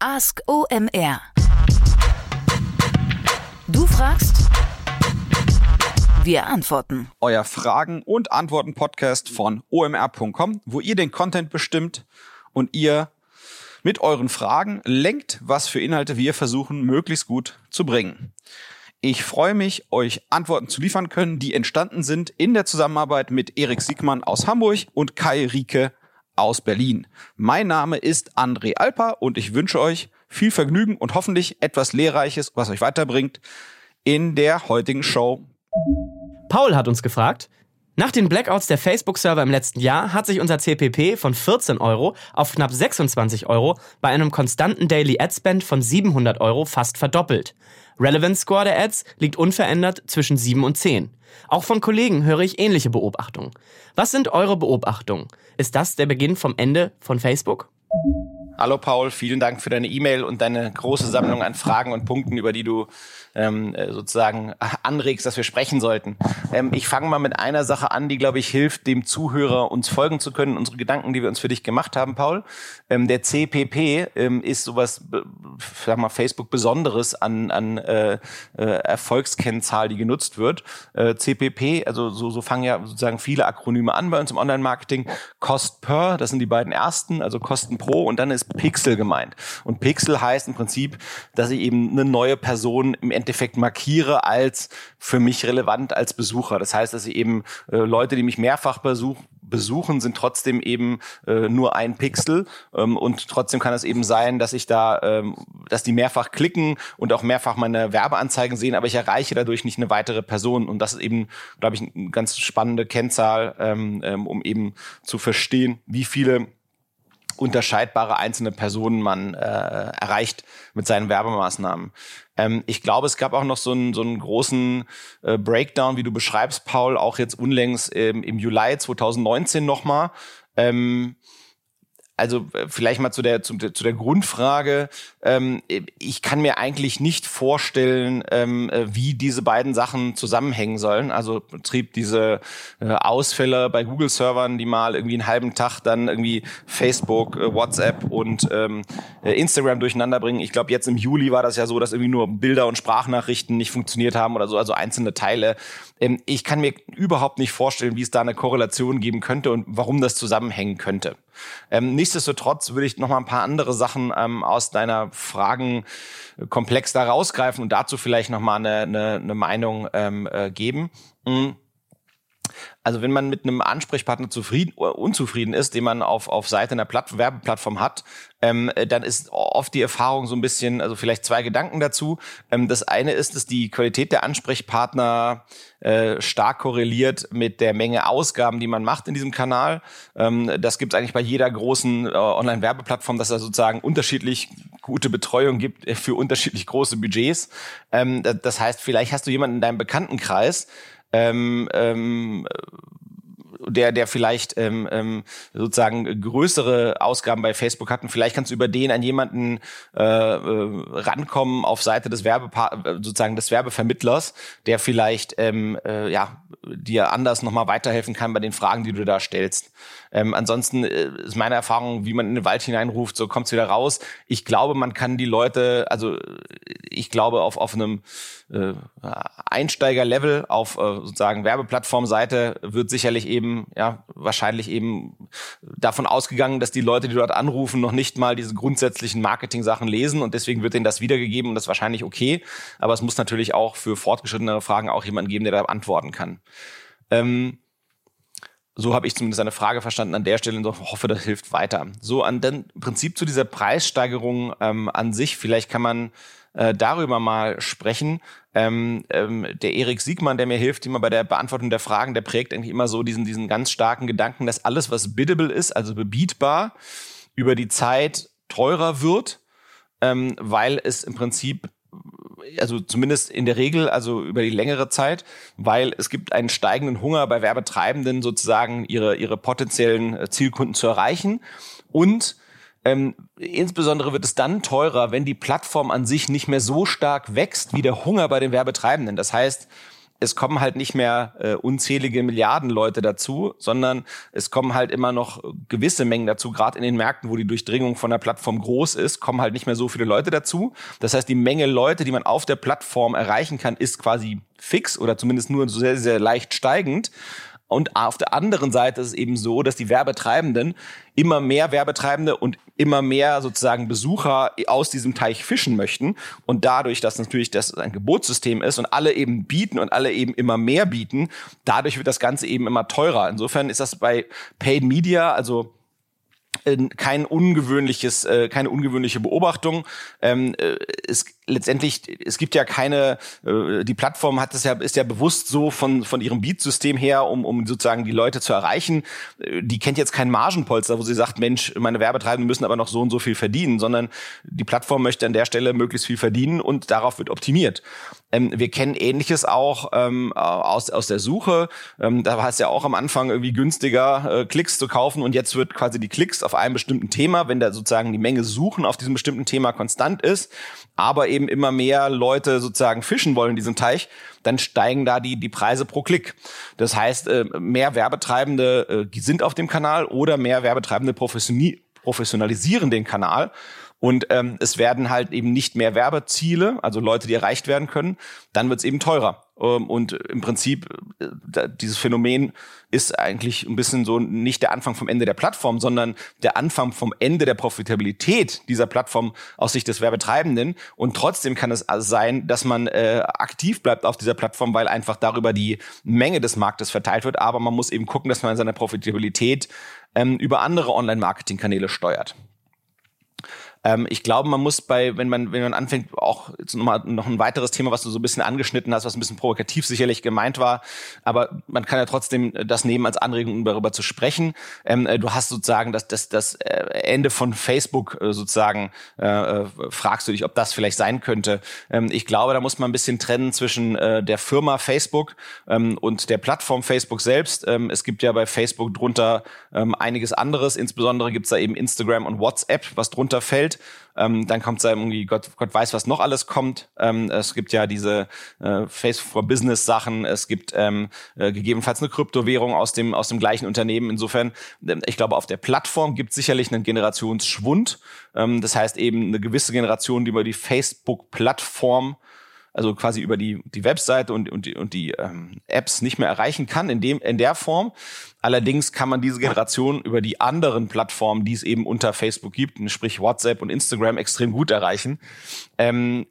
Ask OMR. Du fragst, wir antworten. Euer Fragen- und Antworten-Podcast von omr.com, wo ihr den Content bestimmt und ihr mit euren Fragen lenkt, was für Inhalte wir versuchen, möglichst gut zu bringen. Ich freue mich, euch Antworten zu liefern können, die entstanden sind in der Zusammenarbeit mit Erik Siegmann aus Hamburg und Kai Rieke aus Berlin. Mein Name ist André Alper und ich wünsche euch viel Vergnügen und hoffentlich etwas Lehrreiches, was euch weiterbringt in der heutigen Show. Paul hat uns gefragt, nach den Blackouts der Facebook-Server im letzten Jahr hat sich unser CPP von 14 Euro auf knapp 26 Euro bei einem konstanten Daily Ad Spend von 700 Euro fast verdoppelt. Relevance Score der Ads liegt unverändert zwischen 7 und 10. Auch von Kollegen höre ich ähnliche Beobachtungen. Was sind eure Beobachtungen? Ist das der Beginn vom Ende von Facebook? Hallo Paul, vielen Dank für deine E-Mail und deine große Sammlung an Fragen und Punkten, über die du ähm, äh, sozusagen anregst, dass wir sprechen sollten. Ähm, ich fange mal mit einer Sache an, die, glaube ich, hilft, dem Zuhörer uns folgen zu können, unsere Gedanken, die wir uns für dich gemacht haben, Paul. Ähm, der CPP ähm, ist sowas, sag mal, Facebook Besonderes an, an äh, äh, Erfolgskennzahl, die genutzt wird. Äh, CPP, also so, so fangen ja sozusagen viele Akronyme an bei uns im Online-Marketing. Cost per, das sind die beiden ersten, also Kosten pro und dann ist Pixel gemeint. Und Pixel heißt im Prinzip, dass ich eben eine neue Person im Endeffekt markiere als für mich relevant als Besucher. Das heißt, dass ich eben äh, Leute, die mich mehrfach besuchen, besuchen, sind trotzdem eben äh, nur ein Pixel ähm, und trotzdem kann es eben sein, dass ich da, ähm, dass die mehrfach klicken und auch mehrfach meine Werbeanzeigen sehen, aber ich erreiche dadurch nicht eine weitere Person und das ist eben, glaube ich, eine ganz spannende Kennzahl, ähm, ähm, um eben zu verstehen, wie viele unterscheidbare einzelne Personen man äh, erreicht mit seinen Werbemaßnahmen. Ähm, ich glaube, es gab auch noch so einen, so einen großen äh, Breakdown, wie du beschreibst, Paul, auch jetzt unlängst ähm, im Juli 2019 nochmal. Ähm, also äh, vielleicht mal zu der, zu, zu der Grundfrage. Ähm, ich kann mir eigentlich nicht vorstellen, ähm, äh, wie diese beiden Sachen zusammenhängen sollen. Also Betrieb diese äh, Ausfälle bei Google-Servern, die mal irgendwie einen halben Tag dann irgendwie Facebook, äh, WhatsApp und ähm, äh, Instagram durcheinander bringen. Ich glaube, jetzt im Juli war das ja so, dass irgendwie nur Bilder und Sprachnachrichten nicht funktioniert haben oder so, also einzelne Teile. Ähm, ich kann mir überhaupt nicht vorstellen, wie es da eine Korrelation geben könnte und warum das zusammenhängen könnte. Ähm, nichtsdestotrotz würde ich noch mal ein paar andere Sachen ähm, aus deiner Fragenkomplex da rausgreifen und dazu vielleicht noch mal eine, eine, eine Meinung ähm, äh, geben. Mhm. Also wenn man mit einem Ansprechpartner zufrieden oder unzufrieden ist, den man auf, auf Seite einer Platt Werbeplattform hat, ähm, dann ist oft die Erfahrung so ein bisschen, also vielleicht zwei Gedanken dazu. Ähm, das eine ist, dass die Qualität der Ansprechpartner äh, stark korreliert mit der Menge Ausgaben, die man macht in diesem Kanal. Ähm, das gibt es eigentlich bei jeder großen äh, Online-Werbeplattform, dass es sozusagen unterschiedlich gute Betreuung gibt für unterschiedlich große Budgets. Ähm, das heißt, vielleicht hast du jemanden in deinem Bekanntenkreis, ähm, ähm, der, der vielleicht ähm, ähm, sozusagen größere Ausgaben bei Facebook hatten. Vielleicht kannst du über den an jemanden äh, äh, rankommen auf Seite des Werbe sozusagen des Werbevermittlers, der vielleicht ähm, äh, ja dir anders nochmal weiterhelfen kann bei den Fragen, die du da stellst. Ähm, ansonsten äh, ist meine Erfahrung, wie man in den Wald hineinruft, so kommt's wieder raus. Ich glaube, man kann die Leute, also ich glaube auf auf einem äh, Einsteigerlevel auf äh, sozusagen Werbeplattformseite wird sicherlich eben ja wahrscheinlich eben davon ausgegangen, dass die Leute, die dort anrufen, noch nicht mal diese grundsätzlichen Marketing-Sachen lesen und deswegen wird denen das wiedergegeben und das ist wahrscheinlich okay. Aber es muss natürlich auch für fortgeschrittene Fragen auch jemanden geben, der da antworten kann. Ähm, so habe ich zumindest eine Frage verstanden an der Stelle und hoffe, das hilft weiter. So an dem Prinzip zu dieser Preissteigerung ähm, an sich, vielleicht kann man äh, darüber mal sprechen. Ähm, ähm, der Erik Siegmann, der mir hilft immer bei der Beantwortung der Fragen, der prägt eigentlich immer so diesen, diesen ganz starken Gedanken, dass alles, was biddable ist, also bebietbar, über die Zeit teurer wird, ähm, weil es im Prinzip also zumindest in der Regel, also über die längere Zeit, weil es gibt einen steigenden Hunger bei Werbetreibenden sozusagen ihre, ihre potenziellen äh, Zielkunden zu erreichen und ähm, insbesondere wird es dann teurer, wenn die Plattform an sich nicht mehr so stark wächst wie der Hunger bei den Werbetreibenden. Das heißt, es kommen halt nicht mehr äh, unzählige Milliarden Leute dazu, sondern es kommen halt immer noch gewisse Mengen dazu. Gerade in den Märkten, wo die Durchdringung von der Plattform groß ist, kommen halt nicht mehr so viele Leute dazu. Das heißt, die Menge Leute, die man auf der Plattform erreichen kann, ist quasi fix oder zumindest nur sehr, sehr leicht steigend. Und auf der anderen Seite ist es eben so, dass die Werbetreibenden immer mehr Werbetreibende und immer mehr sozusagen Besucher aus diesem Teich fischen möchten. Und dadurch, dass natürlich das ein Gebotssystem ist und alle eben bieten und alle eben immer mehr bieten, dadurch wird das Ganze eben immer teurer. Insofern ist das bei Paid Media, also äh, kein ungewöhnliches, äh, keine ungewöhnliche Beobachtung. Ähm, äh, es letztendlich, es gibt ja keine, äh, die Plattform hat es ja, ist ja bewusst so von, von ihrem Beat-System her, um, um sozusagen die Leute zu erreichen. Äh, die kennt jetzt kein Margenpolster, wo sie sagt, Mensch, meine Werbetreibenden müssen aber noch so und so viel verdienen, sondern die Plattform möchte an der Stelle möglichst viel verdienen und darauf wird optimiert. Ähm, wir kennen Ähnliches auch ähm, aus, aus der Suche. Ähm, da war es ja auch am Anfang irgendwie günstiger, äh, Klicks zu kaufen und jetzt wird quasi die Klicks auf einem bestimmten Thema, wenn da sozusagen die Menge Suchen auf diesem bestimmten Thema konstant ist, aber eben immer mehr Leute sozusagen fischen wollen in diesem Teich, dann steigen da die, die Preise pro Klick. Das heißt, äh, mehr Werbetreibende äh, sind auf dem Kanal oder mehr Werbetreibende professionalisieren den Kanal. Und ähm, es werden halt eben nicht mehr Werbeziele, also Leute, die erreicht werden können, dann wird es eben teurer. Ähm, und im Prinzip, äh, dieses Phänomen ist eigentlich ein bisschen so nicht der Anfang vom Ende der Plattform, sondern der Anfang vom Ende der Profitabilität dieser Plattform aus Sicht des Werbetreibenden. Und trotzdem kann es also sein, dass man äh, aktiv bleibt auf dieser Plattform, weil einfach darüber die Menge des Marktes verteilt wird. Aber man muss eben gucken, dass man seine Profitabilität ähm, über andere Online-Marketing-Kanäle steuert. Ähm, ich glaube, man muss bei, wenn man, wenn man anfängt, auch jetzt nochmal noch ein weiteres Thema, was du so ein bisschen angeschnitten hast, was ein bisschen provokativ sicherlich gemeint war, aber man kann ja trotzdem das nehmen als Anregung, um darüber zu sprechen. Ähm, äh, du hast sozusagen das, das, das äh, Ende von Facebook äh, sozusagen, äh, äh, fragst du dich, ob das vielleicht sein könnte. Ähm, ich glaube, da muss man ein bisschen trennen zwischen äh, der Firma Facebook ähm, und der Plattform Facebook selbst. Ähm, es gibt ja bei Facebook drunter ähm, einiges anderes, insbesondere gibt's da eben Instagram und WhatsApp, was drunter fällt. Ähm, dann kommt da irgendwie, Gott, Gott weiß, was noch alles kommt. Ähm, es gibt ja diese äh, Facebook for Business Sachen. Es gibt ähm, äh, gegebenenfalls eine Kryptowährung aus dem, aus dem gleichen Unternehmen. Insofern, äh, ich glaube, auf der Plattform gibt es sicherlich einen Generationsschwund. Ähm, das heißt eben eine gewisse Generation, die über die Facebook-Plattform also quasi über die, die Webseite und, und die, und die ähm, Apps nicht mehr erreichen kann in, dem, in der Form. Allerdings kann man diese Generation über die anderen Plattformen, die es eben unter Facebook gibt, sprich WhatsApp und Instagram, extrem gut erreichen. Ähm,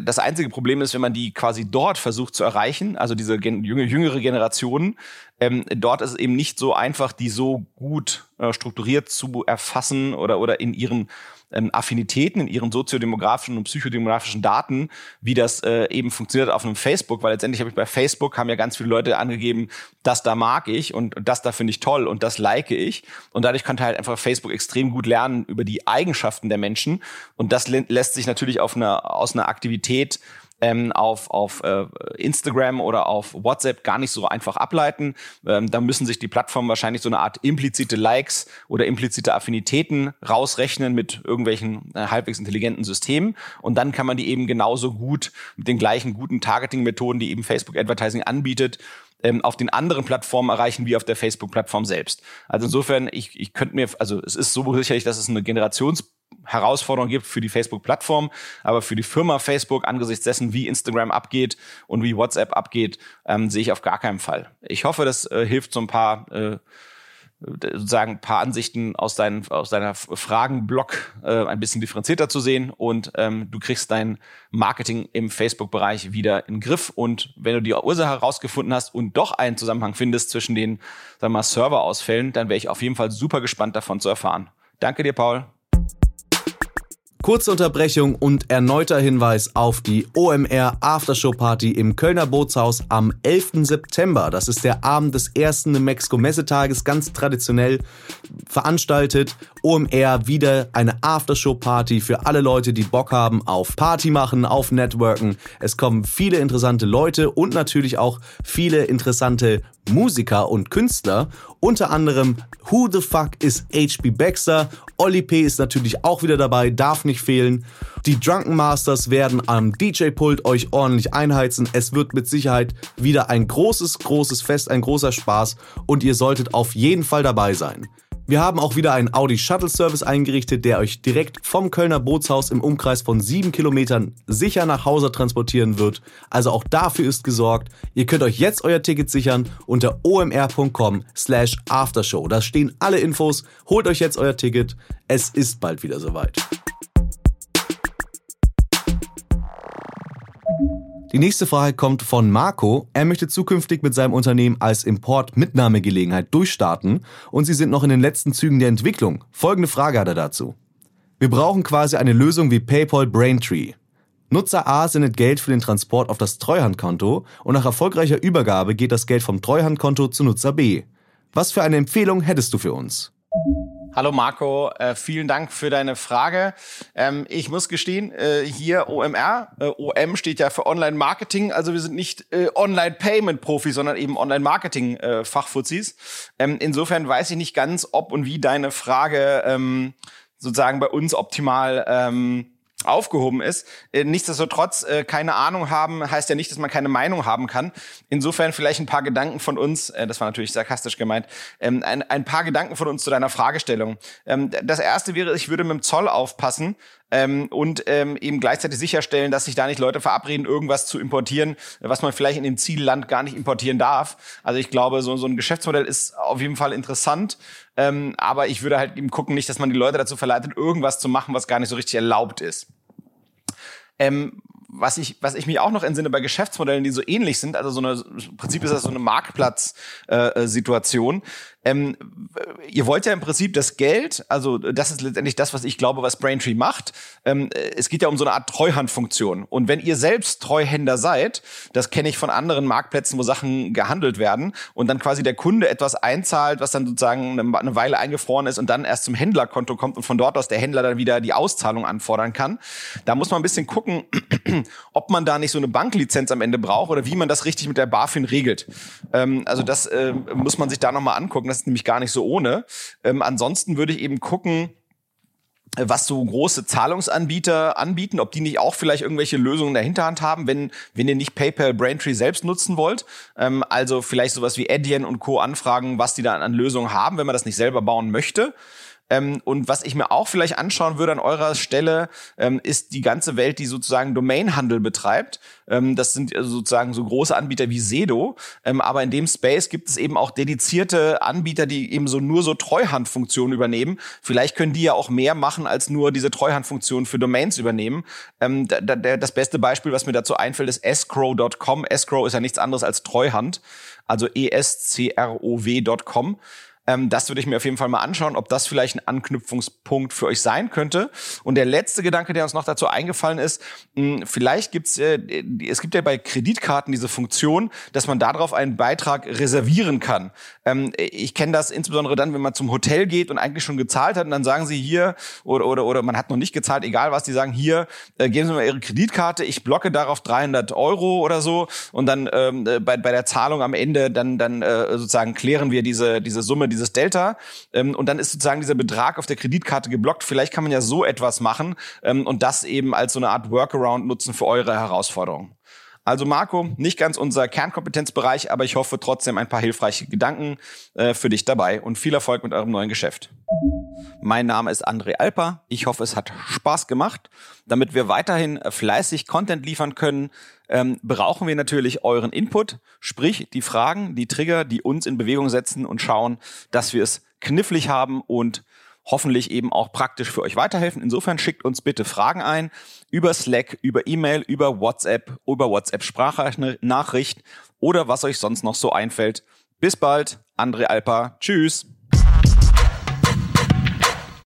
das einzige Problem ist, wenn man die quasi dort versucht zu erreichen, also diese jüngere Generation, ähm, dort ist es eben nicht so einfach, die so gut äh, strukturiert zu erfassen oder, oder in ihren ähm, Affinitäten in ihren soziodemografischen und psychodemografischen Daten, wie das äh, eben funktioniert auf einem Facebook, weil letztendlich habe ich bei Facebook haben ja ganz viele Leute angegeben, das da mag ich und, und das da finde ich toll und das like ich. Und dadurch konnte halt einfach Facebook extrem gut lernen über die Eigenschaften der Menschen. Und das lässt sich natürlich auf einer aus einer Aktivität ähm, auf, auf äh, Instagram oder auf WhatsApp gar nicht so einfach ableiten. Ähm, da müssen sich die Plattformen wahrscheinlich so eine Art implizite Likes oder implizite Affinitäten rausrechnen mit irgendwelchen äh, halbwegs intelligenten Systemen. Und dann kann man die eben genauso gut mit den gleichen guten Targeting-Methoden, die eben Facebook Advertising anbietet, ähm, auf den anderen Plattformen erreichen wie auf der Facebook-Plattform selbst. Also insofern, ich, ich könnte mir, also es ist so sicherlich, dass es eine Generations Herausforderung gibt für die Facebook-Plattform, aber für die Firma Facebook angesichts dessen, wie Instagram abgeht und wie WhatsApp abgeht, ähm, sehe ich auf gar keinen Fall. Ich hoffe, das äh, hilft so ein paar äh, sozusagen ein paar Ansichten aus, deinen, aus deiner Fragenblock äh, ein bisschen differenzierter zu sehen und ähm, du kriegst dein Marketing im Facebook-Bereich wieder in den Griff und wenn du die Ursache herausgefunden hast und doch einen Zusammenhang findest zwischen den sagen wir mal, Serverausfällen, dann wäre ich auf jeden Fall super gespannt davon zu erfahren. Danke dir, Paul. Kurze Unterbrechung und erneuter Hinweis auf die OMR Aftershow Party im Kölner Bootshaus am 11. September. Das ist der Abend des ersten New Mexico Messetages, ganz traditionell veranstaltet. OMR wieder eine Aftershow Party für alle Leute, die Bock haben auf Party machen, auf Networken. Es kommen viele interessante Leute und natürlich auch viele interessante Musiker und Künstler Unter anderem Who the fuck is HB Baxter? Olli P. ist natürlich auch wieder dabei, darf nicht fehlen. Die Drunken Masters werden am DJ-Pult euch ordentlich einheizen. Es wird mit Sicherheit wieder ein großes, großes Fest, ein großer Spaß und ihr solltet auf jeden Fall dabei sein. Wir haben auch wieder einen Audi Shuttle Service eingerichtet, der euch direkt vom Kölner Bootshaus im Umkreis von sieben Kilometern sicher nach Hause transportieren wird. Also auch dafür ist gesorgt. Ihr könnt euch jetzt euer Ticket sichern unter omr.com slash aftershow. Da stehen alle Infos. Holt euch jetzt euer Ticket. Es ist bald wieder soweit. Die nächste Frage kommt von Marco. Er möchte zukünftig mit seinem Unternehmen als Import-Mitnahmegelegenheit durchstarten und sie sind noch in den letzten Zügen der Entwicklung. Folgende Frage hat er dazu. Wir brauchen quasi eine Lösung wie PayPal Braintree. Nutzer A sendet Geld für den Transport auf das Treuhandkonto und nach erfolgreicher Übergabe geht das Geld vom Treuhandkonto zu Nutzer B. Was für eine Empfehlung hättest du für uns? Hallo Marco, äh, vielen Dank für deine Frage. Ähm, ich muss gestehen, äh, hier OMR, äh, OM steht ja für Online Marketing, also wir sind nicht äh, Online Payment Profis, sondern eben Online Marketing äh, Fachfuzis. Ähm, insofern weiß ich nicht ganz, ob und wie deine Frage ähm, sozusagen bei uns optimal ähm, aufgehoben ist. Äh, nichtsdestotrotz, äh, keine Ahnung haben, heißt ja nicht, dass man keine Meinung haben kann. Insofern vielleicht ein paar Gedanken von uns, äh, das war natürlich sarkastisch gemeint, ähm, ein, paar Gedanken von uns zu deiner Fragestellung. Ähm, das erste wäre, ich würde mit dem Zoll aufpassen, ähm, und ähm, eben gleichzeitig sicherstellen, dass sich da nicht Leute verabreden, irgendwas zu importieren, was man vielleicht in dem Zielland gar nicht importieren darf. Also ich glaube, so, so ein Geschäftsmodell ist auf jeden Fall interessant, ähm, aber ich würde halt eben gucken, nicht, dass man die Leute dazu verleitet, irgendwas zu machen, was gar nicht so richtig erlaubt ist. Ähm, was ich, was ich mich auch noch entsinne bei Geschäftsmodellen, die so ähnlich sind, also so eine, im Prinzip ist das so eine Marktplatz-Situation. Äh, ähm, ihr wollt ja im Prinzip das Geld, also das ist letztendlich das, was ich glaube, was Braintree macht. Ähm, es geht ja um so eine Art Treuhandfunktion. Und wenn ihr selbst Treuhänder seid, das kenne ich von anderen Marktplätzen, wo Sachen gehandelt werden und dann quasi der Kunde etwas einzahlt, was dann sozusagen eine Weile eingefroren ist und dann erst zum Händlerkonto kommt und von dort aus der Händler dann wieder die Auszahlung anfordern kann. Da muss man ein bisschen gucken, ob man da nicht so eine Banklizenz am Ende braucht oder wie man das richtig mit der BaFin regelt. Ähm, also das äh, muss man sich da nochmal angucken. Das ist nämlich gar nicht so ohne. Ähm, ansonsten würde ich eben gucken, was so große Zahlungsanbieter anbieten, ob die nicht auch vielleicht irgendwelche Lösungen in der Hinterhand haben, wenn, wenn ihr nicht PayPal Braintree selbst nutzen wollt. Ähm, also vielleicht sowas wie Adyen und Co. anfragen, was die da an Lösungen haben, wenn man das nicht selber bauen möchte. Ähm, und was ich mir auch vielleicht anschauen würde an eurer Stelle, ähm, ist die ganze Welt, die sozusagen Domainhandel betreibt. Ähm, das sind sozusagen so große Anbieter wie Sedo. Ähm, aber in dem Space gibt es eben auch dedizierte Anbieter, die eben so nur so Treuhandfunktionen übernehmen. Vielleicht können die ja auch mehr machen, als nur diese Treuhandfunktion für Domains übernehmen. Ähm, da, da, das beste Beispiel, was mir dazu einfällt, ist escrow.com. Escrow ist ja nichts anderes als Treuhand. Also escrow.com. Ähm, das würde ich mir auf jeden Fall mal anschauen, ob das vielleicht ein Anknüpfungspunkt für euch sein könnte. Und der letzte Gedanke, der uns noch dazu eingefallen ist, mh, hm, vielleicht gibt's, äh, es gibt ja bei Kreditkarten diese Funktion, dass man darauf einen Beitrag reservieren kann. Ähm, ich kenne das insbesondere dann, wenn man zum Hotel geht und eigentlich schon gezahlt hat und dann sagen sie hier oder oder oder man hat noch nicht gezahlt, egal was, die sagen hier, äh, geben Sie mal Ihre Kreditkarte, ich blocke darauf 300 Euro oder so und dann ähm, äh, bei, bei der Zahlung am Ende dann dann äh, sozusagen klären wir diese diese Summe, dieses Delta ähm, und dann ist sozusagen dieser Betrag auf der Kreditkarte geblockt. Vielleicht kann man ja so etwas machen ähm, und das eben als so eine Art Workaround nutzen für eure Herausforderungen. Also Marco, nicht ganz unser Kernkompetenzbereich, aber ich hoffe trotzdem ein paar hilfreiche Gedanken äh, für dich dabei und viel Erfolg mit eurem neuen Geschäft. Mein Name ist André Alper. Ich hoffe, es hat Spaß gemacht. Damit wir weiterhin fleißig Content liefern können, ähm, brauchen wir natürlich euren Input, sprich die Fragen, die Trigger, die uns in Bewegung setzen und schauen, dass wir es knifflig haben und hoffentlich eben auch praktisch für euch weiterhelfen. Insofern schickt uns bitte Fragen ein über Slack, über E-Mail, über WhatsApp, über WhatsApp Sprachnachricht oder was euch sonst noch so einfällt. Bis bald, André Alpa. Tschüss.